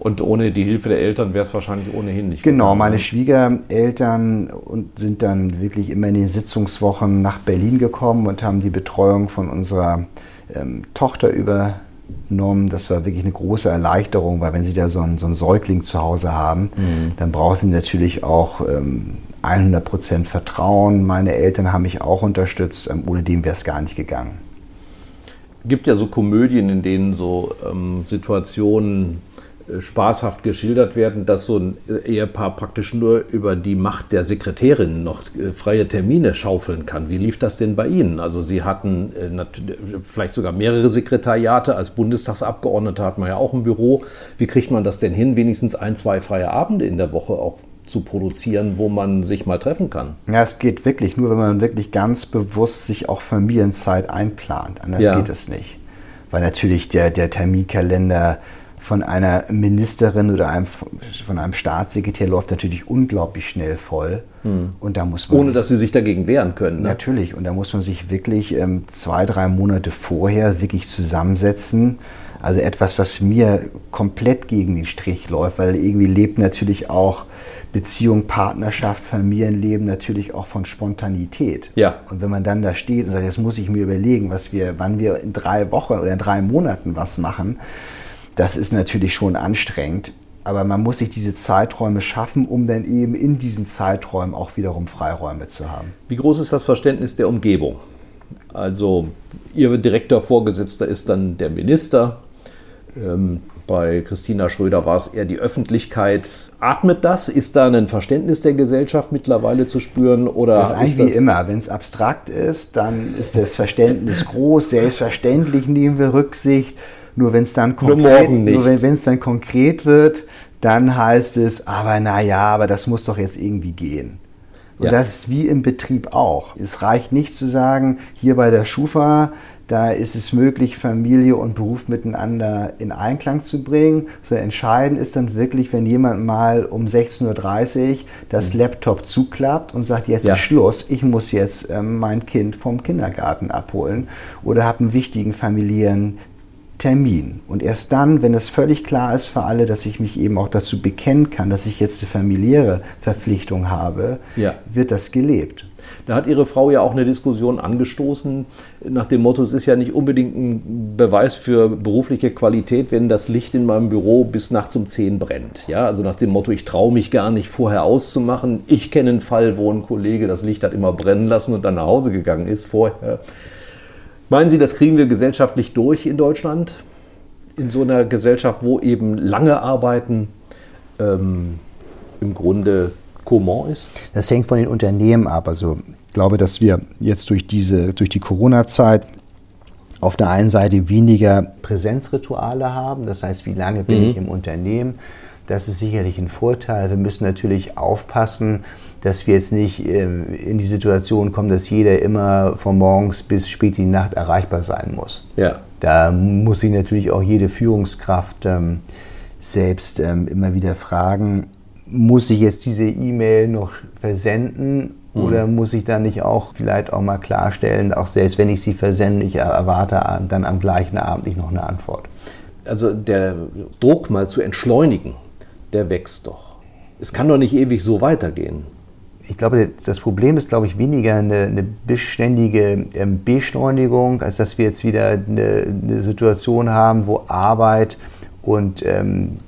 Und ohne die Hilfe der Eltern wäre es wahrscheinlich ohnehin nicht. Genau, gekommen. meine Schwiegereltern sind dann wirklich immer in den Sitzungswochen nach Berlin gekommen und haben die Betreuung von unserer ähm, Tochter übernommen. Das war wirklich eine große Erleichterung, weil wenn sie da so einen, so einen Säugling zu Hause haben, mhm. dann brauchen sie natürlich auch ähm, 100% Vertrauen. Meine Eltern haben mich auch unterstützt. Ähm, ohne dem wäre es gar nicht gegangen. gibt ja so Komödien, in denen so ähm, Situationen spaßhaft geschildert werden, dass so ein Ehepaar praktisch nur über die Macht der Sekretärin noch äh, freie Termine schaufeln kann. Wie lief das denn bei Ihnen? Also Sie hatten äh, vielleicht sogar mehrere Sekretariate. Als Bundestagsabgeordneter hat man ja auch ein Büro. Wie kriegt man das denn hin, wenigstens ein, zwei freie Abende in der Woche auch zu produzieren, wo man sich mal treffen kann? Ja, es geht wirklich nur, wenn man wirklich ganz bewusst sich auch Familienzeit einplant. Anders ja. geht es nicht. Weil natürlich der, der Terminkalender von einer Ministerin oder einem, von einem Staatssekretär läuft natürlich unglaublich schnell voll. Hm. Und da muss man Ohne dass sie sich dagegen wehren können. Ne? Natürlich. Und da muss man sich wirklich ähm, zwei, drei Monate vorher wirklich zusammensetzen. Also etwas, was mir komplett gegen den Strich läuft, weil irgendwie lebt natürlich auch Beziehung, Partnerschaft, Familienleben natürlich auch von Spontanität. Ja. Und wenn man dann da steht und sagt, jetzt muss ich mir überlegen, was wir, wann wir in drei Wochen oder in drei Monaten was machen, das ist natürlich schon anstrengend, aber man muss sich diese Zeiträume schaffen, um dann eben in diesen Zeiträumen auch wiederum Freiräume zu haben. Wie groß ist das Verständnis der Umgebung? Also Ihr direkter Vorgesetzter ist dann der Minister. Ähm, bei Christina Schröder war es eher die Öffentlichkeit. Atmet das? Ist da ein Verständnis der Gesellschaft mittlerweile zu spüren? Oder das ist eigentlich ist wie immer. Wenn es abstrakt ist, dann ist das Verständnis groß. Selbstverständlich nehmen wir Rücksicht. Nur wenn es dann konkret, nur, nur wenn es dann konkret wird, dann heißt es, aber naja, aber das muss doch jetzt irgendwie gehen. Und ja. das ist wie im Betrieb auch. Es reicht nicht zu sagen, hier bei der Schufa, da ist es möglich, Familie und Beruf miteinander in Einklang zu bringen. So entscheidend ist dann wirklich, wenn jemand mal um 16.30 Uhr das mhm. Laptop zuklappt und sagt, jetzt ja. ist Schluss, ich muss jetzt ähm, mein Kind vom Kindergarten abholen oder habe einen wichtigen familiären Termin. Und erst dann, wenn es völlig klar ist für alle, dass ich mich eben auch dazu bekennen kann, dass ich jetzt eine familiäre Verpflichtung habe, ja. wird das gelebt. Da hat Ihre Frau ja auch eine Diskussion angestoßen nach dem Motto, es ist ja nicht unbedingt ein Beweis für berufliche Qualität, wenn das Licht in meinem Büro bis nachts um 10 brennt. Ja, also nach dem Motto, ich traue mich gar nicht vorher auszumachen. Ich kenne einen Fall, wo ein Kollege das Licht hat immer brennen lassen und dann nach Hause gegangen ist vorher. Meinen Sie, das kriegen wir gesellschaftlich durch in Deutschland? In so einer Gesellschaft, wo eben lange Arbeiten ähm, im Grunde Comment ist? Das hängt von den Unternehmen ab. Also ich glaube, dass wir jetzt durch, diese, durch die Corona-Zeit auf der einen Seite weniger Präsenzrituale haben. Das heißt, wie lange bin mhm. ich im Unternehmen? Das ist sicherlich ein Vorteil. Wir müssen natürlich aufpassen, dass wir jetzt nicht ähm, in die Situation kommen, dass jeder immer von morgens bis spät in die Nacht erreichbar sein muss. Ja. Da muss sich natürlich auch jede Führungskraft ähm, selbst ähm, immer wieder fragen, muss ich jetzt diese E-Mail noch versenden mhm. oder muss ich dann nicht auch vielleicht auch mal klarstellen, auch selbst wenn ich sie versende, ich erwarte dann am gleichen Abend nicht noch eine Antwort. Also der Druck mal zu entschleunigen, der wächst doch. Es kann doch nicht ewig so weitergehen ich glaube, das Problem ist, glaube ich, weniger eine, eine beständige ähm, Beschleunigung, als dass wir jetzt wieder eine, eine Situation haben, wo Arbeit und ähm,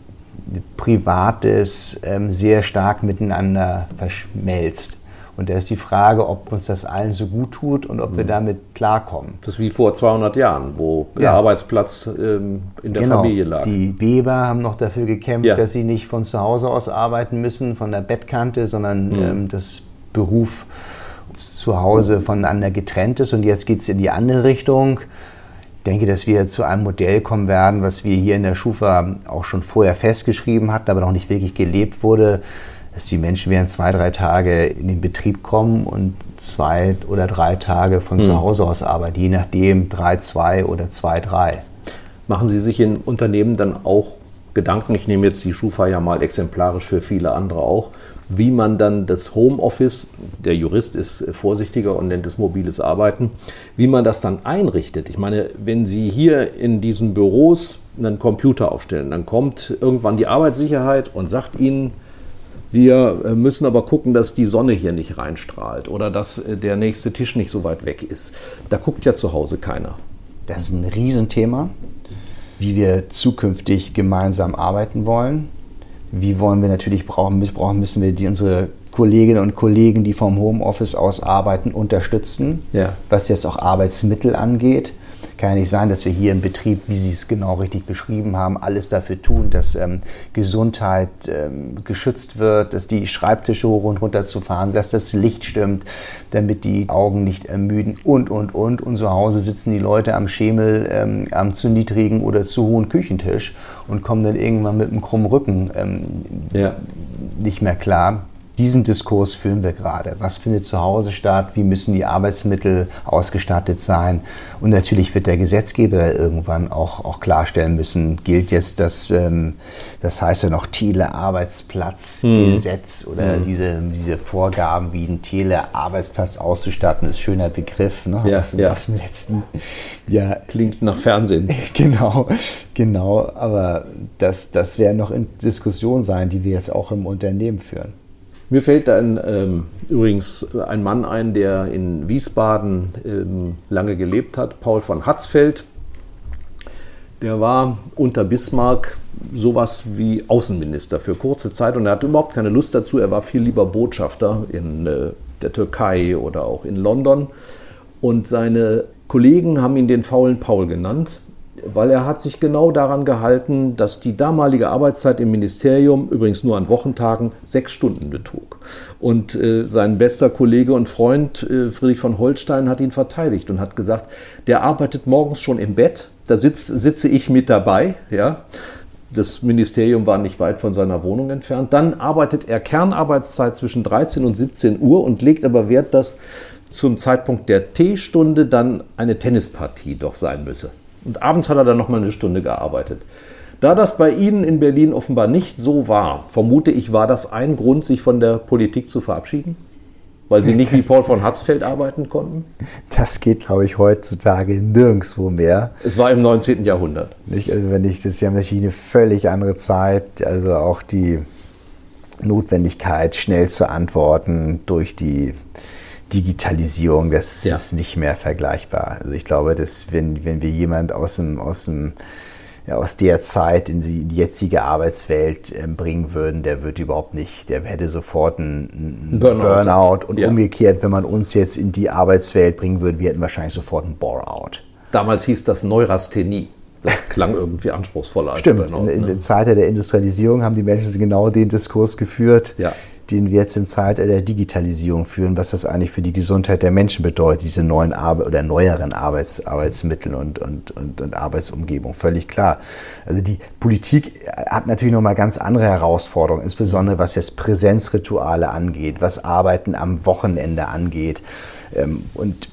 Privates ähm, sehr stark miteinander verschmelzt. Und da ist die Frage, ob uns das allen so gut tut und ob wir mhm. damit klarkommen. Das ist wie vor 200 Jahren, wo ja. der Arbeitsplatz ähm, in der genau. Familie lag. Die Weber haben noch dafür gekämpft, ja. dass sie nicht von zu Hause aus arbeiten müssen, von der Bettkante, sondern mhm. ähm, das Beruf zu Hause voneinander getrennt ist. Und jetzt geht es in die andere Richtung. Ich denke, dass wir zu einem Modell kommen werden, was wir hier in der Schufa auch schon vorher festgeschrieben hatten, aber noch nicht wirklich gelebt wurde dass die Menschen während zwei, drei Tage in den Betrieb kommen und zwei oder drei Tage von mhm. zu Hause aus arbeiten, je nachdem drei, zwei oder zwei, drei. Machen Sie sich in Unternehmen dann auch Gedanken, ich nehme jetzt die Schufa ja mal exemplarisch für viele andere auch, wie man dann das Homeoffice, der Jurist ist vorsichtiger und nennt es mobiles Arbeiten, wie man das dann einrichtet. Ich meine, wenn Sie hier in diesen Büros einen Computer aufstellen, dann kommt irgendwann die Arbeitssicherheit und sagt Ihnen, wir äh, müssen aber gucken, dass die Sonne hier nicht reinstrahlt oder dass äh, der nächste Tisch nicht so weit weg ist. Da guckt ja zu Hause keiner. Das ist ein Riesenthema, wie wir zukünftig gemeinsam arbeiten wollen. Wie wollen wir natürlich brauchen, brauchen müssen wir die, unsere Kolleginnen und Kollegen, die vom Homeoffice aus arbeiten, unterstützen, ja. was jetzt auch Arbeitsmittel angeht kann ja nicht sein, dass wir hier im Betrieb, wie Sie es genau richtig beschrieben haben, alles dafür tun, dass ähm, Gesundheit ähm, geschützt wird, dass die Schreibtische hoch und runter zu fahren, dass das Licht stimmt, damit die Augen nicht ermüden und, und, und. Und zu Hause sitzen die Leute am Schemel, ähm, am zu niedrigen oder zu hohen Küchentisch und kommen dann irgendwann mit einem krummen Rücken ähm, ja. nicht mehr klar diesen Diskurs führen wir gerade. Was findet zu Hause statt? Wie müssen die Arbeitsmittel ausgestattet sein? Und natürlich wird der Gesetzgeber irgendwann auch, auch klarstellen müssen, gilt jetzt das, ähm, das heißt ja noch Telearbeitsplatzgesetz mhm. oder mhm. Diese, diese Vorgaben, wie ein Telearbeitsplatz auszustatten, ist ein schöner Begriff. Ne? Ja, aus, ja. aus dem letzten ja, Klingt nach Fernsehen. Genau, genau. Aber das, das werden noch in Diskussion sein, die wir jetzt auch im Unternehmen führen. Mir fällt dann ähm, übrigens ein Mann ein, der in Wiesbaden ähm, lange gelebt hat, Paul von Hatzfeld. Der war unter Bismarck sowas wie Außenminister für kurze Zeit und er hatte überhaupt keine Lust dazu. Er war viel lieber Botschafter in äh, der Türkei oder auch in London. Und seine Kollegen haben ihn den faulen Paul genannt weil er hat sich genau daran gehalten, dass die damalige Arbeitszeit im Ministerium, übrigens nur an Wochentagen, sechs Stunden betrug. Und äh, sein bester Kollege und Freund äh, Friedrich von Holstein hat ihn verteidigt und hat gesagt, der arbeitet morgens schon im Bett, da sitz, sitze ich mit dabei, ja. Das Ministerium war nicht weit von seiner Wohnung entfernt. Dann arbeitet er Kernarbeitszeit zwischen 13 und 17 Uhr und legt aber Wert, dass zum Zeitpunkt der Teestunde dann eine Tennispartie doch sein müsse. Und abends hat er dann nochmal eine Stunde gearbeitet. Da das bei Ihnen in Berlin offenbar nicht so war, vermute ich, war das ein Grund, sich von der Politik zu verabschieden? Weil Sie nicht wie Paul von Hatzfeld arbeiten konnten? Das geht, glaube ich, heutzutage nirgendwo mehr. Es war im 19. Jahrhundert. Nicht, also wenn ich das, wir haben natürlich eine völlig andere Zeit, also auch die Notwendigkeit, schnell zu antworten durch die Digitalisierung, das ja. ist nicht mehr vergleichbar. Also ich glaube, dass wenn, wenn wir jemand aus dem, aus dem ja, aus der Zeit in die, in die jetzige Arbeitswelt äh, bringen würden, der wird überhaupt nicht, der hätte sofort einen, einen Burnout. Burnout. Und ja. umgekehrt, wenn man uns jetzt in die Arbeitswelt bringen würde, wir hätten wahrscheinlich sofort einen Bore-out. Damals hieß das Neurasthenie. Das klang irgendwie anspruchsvoller. Stimmt, Burnout, in, in ne? der Zeit der Industrialisierung haben die Menschen genau den Diskurs geführt. Ja den wir jetzt im Zeitalter der Digitalisierung führen, was das eigentlich für die Gesundheit der Menschen bedeutet, diese neuen Arbe oder neueren Arbeits Arbeitsmittel und, und, und, und Arbeitsumgebung. Völlig klar. Also die Politik hat natürlich nochmal ganz andere Herausforderungen, insbesondere was jetzt Präsenzrituale angeht, was Arbeiten am Wochenende angeht. Ähm, und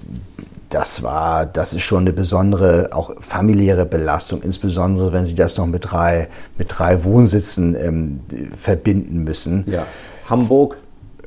das war, das ist schon eine besondere, auch familiäre Belastung, insbesondere wenn Sie das noch mit drei, mit drei Wohnsitzen ähm, verbinden müssen. Ja. Hamburg,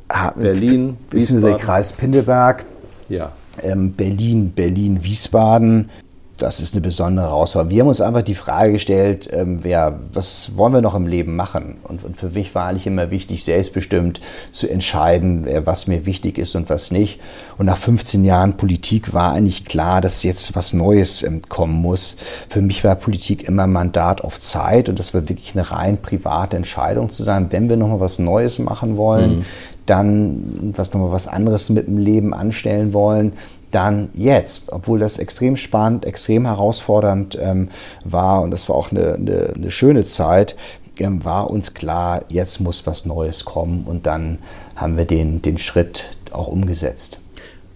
ha Berlin, Wiesbaden. Kreis Pindelberg, ja. ähm, Berlin, Berlin, Wiesbaden. Das ist eine besondere Herausforderung. Wir haben uns einfach die Frage gestellt, ähm, wer, was wollen wir noch im Leben machen? Und, und, für mich war eigentlich immer wichtig, selbstbestimmt zu entscheiden, was mir wichtig ist und was nicht. Und nach 15 Jahren Politik war eigentlich klar, dass jetzt was Neues ähm, kommen muss. Für mich war Politik immer Mandat auf Zeit und das war wirklich eine rein private Entscheidung zu sein. Wenn wir nochmal was Neues machen wollen, mhm dann was nochmal was anderes mit dem Leben anstellen wollen, dann jetzt, obwohl das extrem spannend, extrem herausfordernd ähm, war und das war auch eine, eine, eine schöne Zeit, ähm, war uns klar, jetzt muss was Neues kommen und dann haben wir den, den Schritt auch umgesetzt.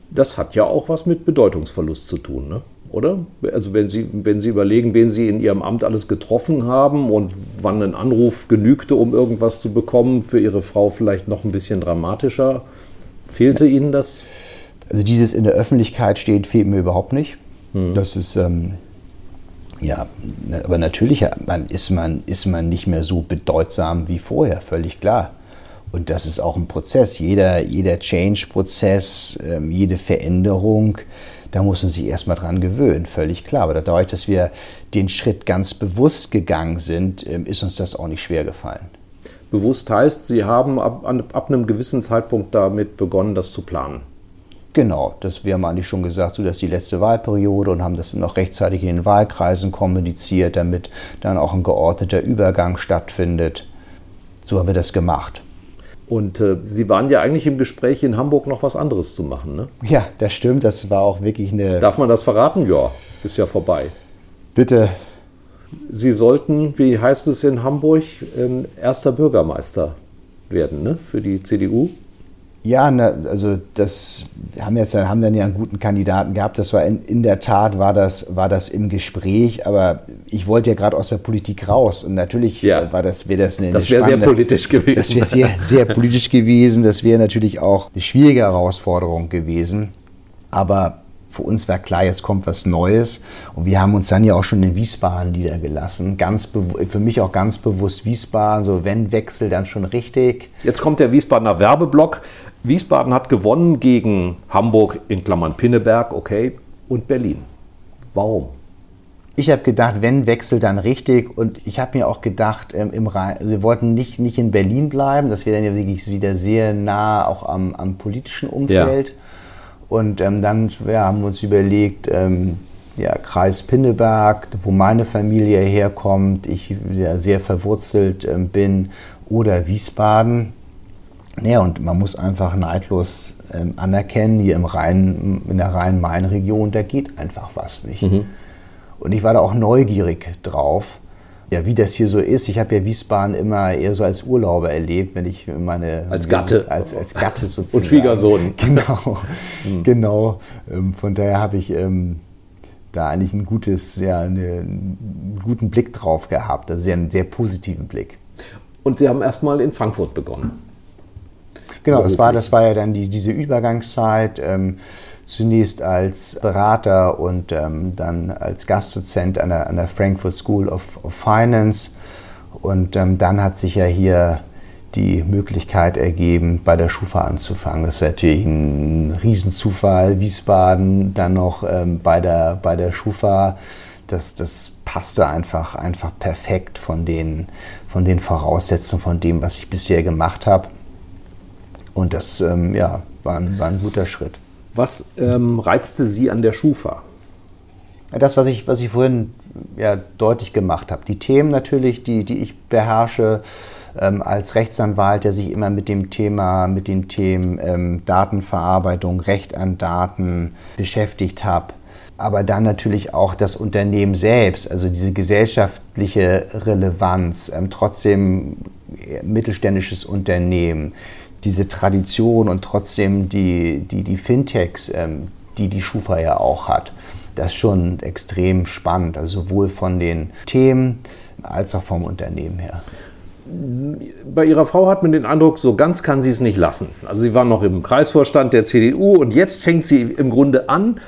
Das hat ja auch was mit Bedeutungsverlust zu tun. Ne? oder? Also wenn Sie, wenn Sie überlegen, wen Sie in Ihrem Amt alles getroffen haben und wann ein Anruf genügte, um irgendwas zu bekommen, für Ihre Frau vielleicht noch ein bisschen dramatischer. Fehlte Ihnen das? Also dieses in der Öffentlichkeit steht, fehlt mir überhaupt nicht. Hm. Das ist, ähm, ja, aber natürlich ist man, ist man nicht mehr so bedeutsam wie vorher, völlig klar. Und das ist auch ein Prozess. Jeder, jeder Change-Prozess, ähm, jede Veränderung, da muss man sich erstmal dran gewöhnen, völlig klar. Aber dadurch, dass wir den Schritt ganz bewusst gegangen sind, ähm, ist uns das auch nicht schwer gefallen. Bewusst heißt, Sie haben ab, ab einem gewissen Zeitpunkt damit begonnen, das zu planen. Genau, das wir haben eigentlich schon gesagt, so dass die letzte Wahlperiode und haben das noch rechtzeitig in den Wahlkreisen kommuniziert, damit dann auch ein geordneter Übergang stattfindet. So haben wir das gemacht. Und äh, Sie waren ja eigentlich im Gespräch in Hamburg noch was anderes zu machen, ne? Ja, das stimmt. Das war auch wirklich eine. Darf man das verraten? Ja, ist ja vorbei. Bitte. Sie sollten, wie heißt es in Hamburg, ähm, erster Bürgermeister werden, ne? Für die CDU. Ja, na, also das haben jetzt haben dann ja einen guten Kandidaten gehabt. Das war in, in der Tat war das war das im Gespräch, aber ich wollte ja gerade aus der Politik raus und natürlich ja. war das wäre das eine Das wäre sehr politisch gewesen. Das wäre sehr sehr politisch gewesen. Das wäre natürlich auch eine schwierige Herausforderung gewesen. Aber für uns war klar, jetzt kommt was Neues. Und wir haben uns dann ja auch schon in Wiesbaden niedergelassen. Ganz für mich auch ganz bewusst Wiesbaden, so wenn Wechsel, dann schon richtig. Jetzt kommt der Wiesbadener Werbeblock. Wiesbaden hat gewonnen gegen Hamburg in Klammern Pinneberg, okay, und Berlin. Warum? Ich habe gedacht, wenn Wechsel, dann richtig. Und ich habe mir auch gedacht, ähm, im Rhein, also wir wollten nicht, nicht in Berlin bleiben. Das wäre dann ja wirklich wieder sehr nah auch am, am politischen Umfeld. Ja. Und ähm, dann ja, haben wir uns überlegt, ähm, ja, Kreis Pinneberg, wo meine Familie herkommt, ich ja, sehr verwurzelt ähm, bin, oder Wiesbaden. Ja, und man muss einfach neidlos ähm, anerkennen, hier im Rhein, in der Rhein-Main-Region, da geht einfach was nicht. Mhm. Und ich war da auch neugierig drauf, ja, wie das hier so ist. Ich habe ja Wiesbaden immer eher so als Urlauber erlebt, wenn ich meine... Als Gatte. Als, als Gatte sozusagen. Und Schwiegersohn. Genau, mhm. genau. Ähm, von daher habe ich ähm, da eigentlich ein gutes, ja, eine, einen guten Blick drauf gehabt, also einen sehr positiven Blick. Und Sie haben erstmal in Frankfurt begonnen. Genau, das war, das war ja dann die, diese Übergangszeit. Ähm, zunächst als Berater und ähm, dann als Gastdozent an der, an der Frankfurt School of, of Finance. Und ähm, dann hat sich ja hier die Möglichkeit ergeben, bei der Schufa anzufangen. Das ist natürlich ein Riesenzufall. Wiesbaden, dann noch ähm, bei, der, bei der Schufa. Das, das passte einfach, einfach perfekt von den, von den Voraussetzungen, von dem, was ich bisher gemacht habe. Und das ähm, ja, war, ein, war ein guter Schritt. Was ähm, reizte Sie an der Schufa? Das, was ich, was ich vorhin ja, deutlich gemacht habe. Die Themen natürlich, die, die ich beherrsche ähm, als Rechtsanwalt, der sich immer mit dem Thema, mit den Themen ähm, Datenverarbeitung, Recht an Daten beschäftigt habe. Aber dann natürlich auch das Unternehmen selbst, also diese gesellschaftliche Relevanz, ähm, trotzdem äh, mittelständisches Unternehmen, diese Tradition und trotzdem die, die, die Fintechs, ähm, die die Schufa ja auch hat, das ist schon extrem spannend, also sowohl von den Themen als auch vom Unternehmen her. Bei Ihrer Frau hat man den Eindruck, so ganz kann sie es nicht lassen. Also sie war noch im Kreisvorstand der CDU und jetzt fängt sie im Grunde an,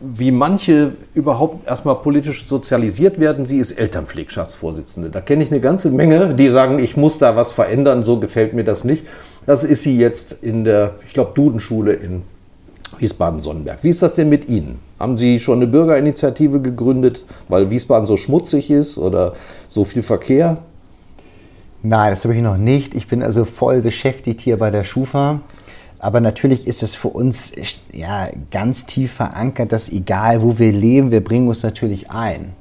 wie manche überhaupt erstmal politisch sozialisiert werden. Sie ist Elternpflegschaftsvorsitzende. Da kenne ich eine ganze Menge, die sagen, ich muss da was verändern, so gefällt mir das nicht. Das ist sie jetzt in der, ich glaube, Dudenschule in Wiesbaden-Sonnenberg. Wie ist das denn mit Ihnen? Haben Sie schon eine Bürgerinitiative gegründet, weil Wiesbaden so schmutzig ist oder so viel Verkehr? Nein, das habe ich noch nicht. Ich bin also voll beschäftigt hier bei der Schufa. Aber natürlich ist es für uns ja, ganz tief verankert, dass egal wo wir leben, wir bringen uns natürlich ein.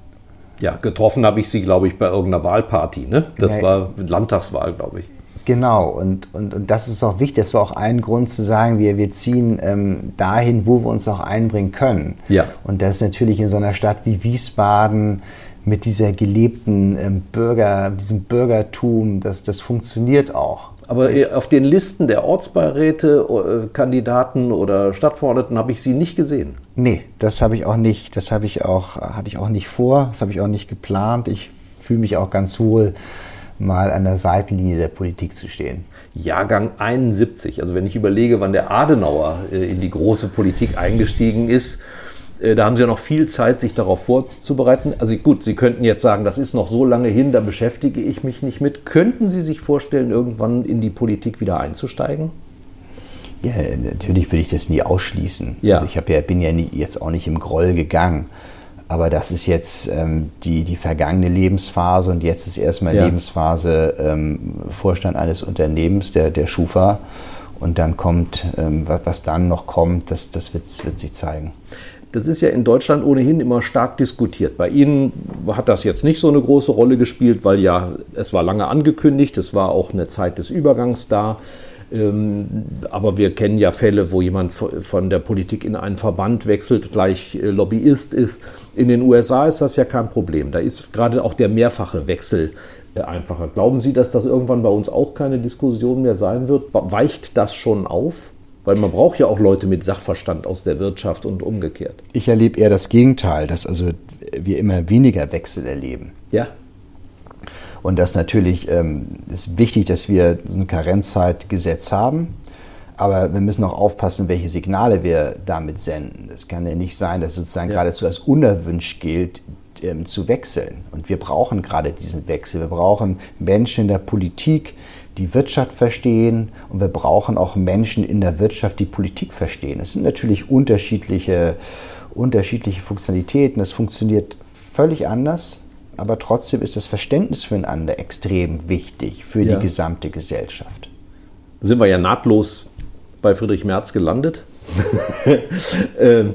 Ja, getroffen habe ich Sie, glaube ich, bei irgendeiner Wahlparty. Ne? Das ja, war Landtagswahl, glaube ich. Genau, und, und, und das ist auch wichtig. Das war auch ein Grund zu sagen, wir, wir ziehen ähm, dahin, wo wir uns auch einbringen können. Ja. Und das ist natürlich in so einer Stadt wie Wiesbaden mit dieser gelebten ähm, Bürger, diesem Bürgertum, das, das funktioniert auch. Aber auf den Listen der Ortsbeiräte, äh, Kandidaten oder Stadtverordneten habe ich Sie nicht gesehen. Nee, das habe ich auch nicht. Das habe ich auch, hatte ich auch nicht vor, das habe ich auch nicht geplant. Ich fühle mich auch ganz wohl, mal an der Seitenlinie der Politik zu stehen. Jahrgang 71. Also wenn ich überlege, wann der Adenauer äh, in die große Politik eingestiegen ist, äh, da haben Sie ja noch viel Zeit, sich darauf vorzubereiten. Also gut, Sie könnten jetzt sagen, das ist noch so lange hin, da beschäftige ich mich nicht mit. Könnten Sie sich vorstellen, irgendwann in die Politik wieder einzusteigen? Ja, natürlich würde ich das nie ausschließen. Ja. Also ich ja, bin ja nie, jetzt auch nicht im Groll gegangen. Aber das ist jetzt ähm, die, die vergangene Lebensphase und jetzt ist erstmal ja. Lebensphase ähm, Vorstand eines Unternehmens, der, der Schufa. Und dann kommt, ähm, was, dann noch kommt, das, das wird, wird sich zeigen. Das ist ja in Deutschland ohnehin immer stark diskutiert. Bei Ihnen hat das jetzt nicht so eine große Rolle gespielt, weil ja, es war lange angekündigt, es war auch eine Zeit des Übergangs da. Ähm, aber wir kennen ja Fälle, wo jemand von der Politik in einen Verband wechselt, gleich äh, Lobbyist ist. In den USA ist das ja kein Problem. Da ist gerade auch der mehrfache Wechsel äh, einfacher. Glauben Sie, dass das irgendwann bei uns auch keine Diskussion mehr sein wird? Weicht das schon auf? Weil man braucht ja auch Leute mit Sachverstand aus der Wirtschaft und umgekehrt. Ich erlebe eher das Gegenteil, dass also wir immer weniger Wechsel erleben. Ja. Und das natürlich ähm, ist wichtig, dass wir so ein Karenzzeitgesetz haben. Aber wir müssen auch aufpassen, welche Signale wir damit senden. Es kann ja nicht sein, dass sozusagen ja. geradezu als unerwünscht gilt, ähm, zu wechseln. Und wir brauchen gerade diesen Wechsel. Wir brauchen Menschen in der Politik, die Wirtschaft verstehen und wir brauchen auch Menschen in der Wirtschaft, die Politik verstehen. Es sind natürlich unterschiedliche, unterschiedliche Funktionalitäten. Es funktioniert völlig anders, aber trotzdem ist das Verständnis füreinander extrem wichtig für ja. die gesamte Gesellschaft. Sind wir ja nahtlos bei Friedrich Merz gelandet. ähm,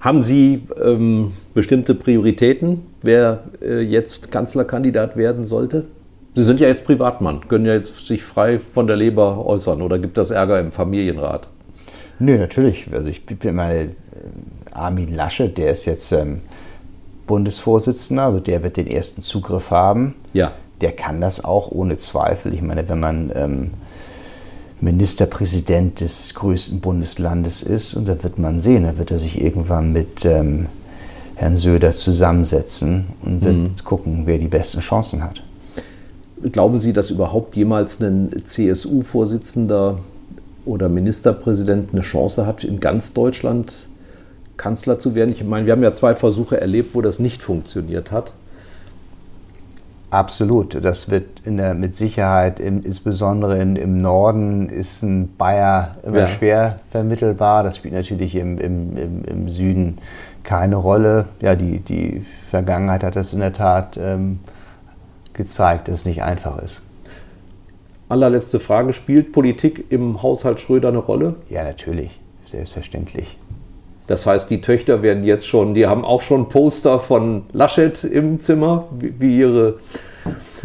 haben Sie ähm, bestimmte Prioritäten, wer äh, jetzt Kanzlerkandidat werden sollte? Sie sind ja jetzt Privatmann, können ja jetzt sich frei von der Leber äußern oder gibt das Ärger im Familienrat? Nö, natürlich. Also ich bin meine äh, Armin Laschet, der ist jetzt ähm, Bundesvorsitzender, also der wird den ersten Zugriff haben. Ja. Der kann das auch ohne Zweifel. Ich meine, wenn man ähm, Ministerpräsident des größten Bundeslandes ist, und da wird man sehen, da wird er sich irgendwann mit ähm, Herrn Söder zusammensetzen und wird mhm. gucken, wer die besten Chancen hat. Glauben Sie, dass überhaupt jemals ein CSU-Vorsitzender oder Ministerpräsident eine Chance hat, in ganz Deutschland Kanzler zu werden? Ich meine, wir haben ja zwei Versuche erlebt, wo das nicht funktioniert hat. Absolut. Das wird der, mit Sicherheit, im, insbesondere in, im Norden, ist ein Bayer immer ja. schwer vermittelbar. Das spielt natürlich im, im, im, Süden keine Rolle. Ja, die, die Vergangenheit hat das in der Tat ähm, gezeigt, dass es nicht einfach ist. Allerletzte Frage, spielt Politik im Haushalt Schröder eine Rolle? Ja, natürlich, selbstverständlich. Das heißt, die Töchter werden jetzt schon, die haben auch schon Poster von Laschet im Zimmer, wie ihre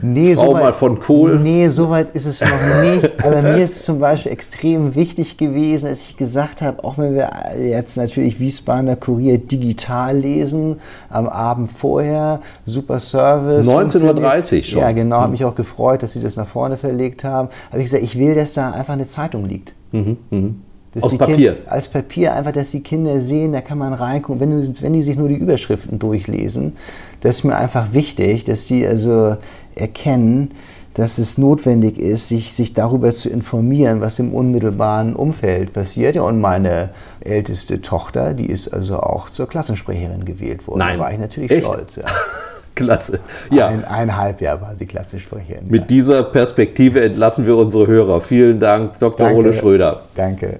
Nee, Frau so weit, mal von Kohl. Nee, so weit ist es noch nicht. Aber mir ist zum Beispiel extrem wichtig gewesen, dass ich gesagt habe, auch wenn wir jetzt natürlich Wiesbadener Kurier digital lesen, am Abend vorher, super Service. 19.30 Uhr schon. Ja, genau, habe mich auch gefreut, dass sie das nach vorne verlegt haben. Habe ich gesagt, ich will, dass da einfach eine Zeitung liegt. Mhm, mh. Aus Papier? Kinder, als Papier, einfach, dass die Kinder sehen, da kann man reingucken, wenn, wenn die sich nur die Überschriften durchlesen. Das ist mir einfach wichtig, dass sie also erkennen, dass es notwendig ist, sich, sich darüber zu informieren, was im unmittelbaren Umfeld passiert. Ja, und meine älteste Tochter, die ist also auch zur Klassensprecherin gewählt worden. Nein. Da war ich natürlich Echt? stolz. Ja. Klasse. Ja. Ein, eineinhalb Jahr war sie Klassensprecherin. Mit ja. dieser Perspektive entlassen wir unsere Hörer. Vielen Dank, Dr. Danke. Ole Schröder. Danke.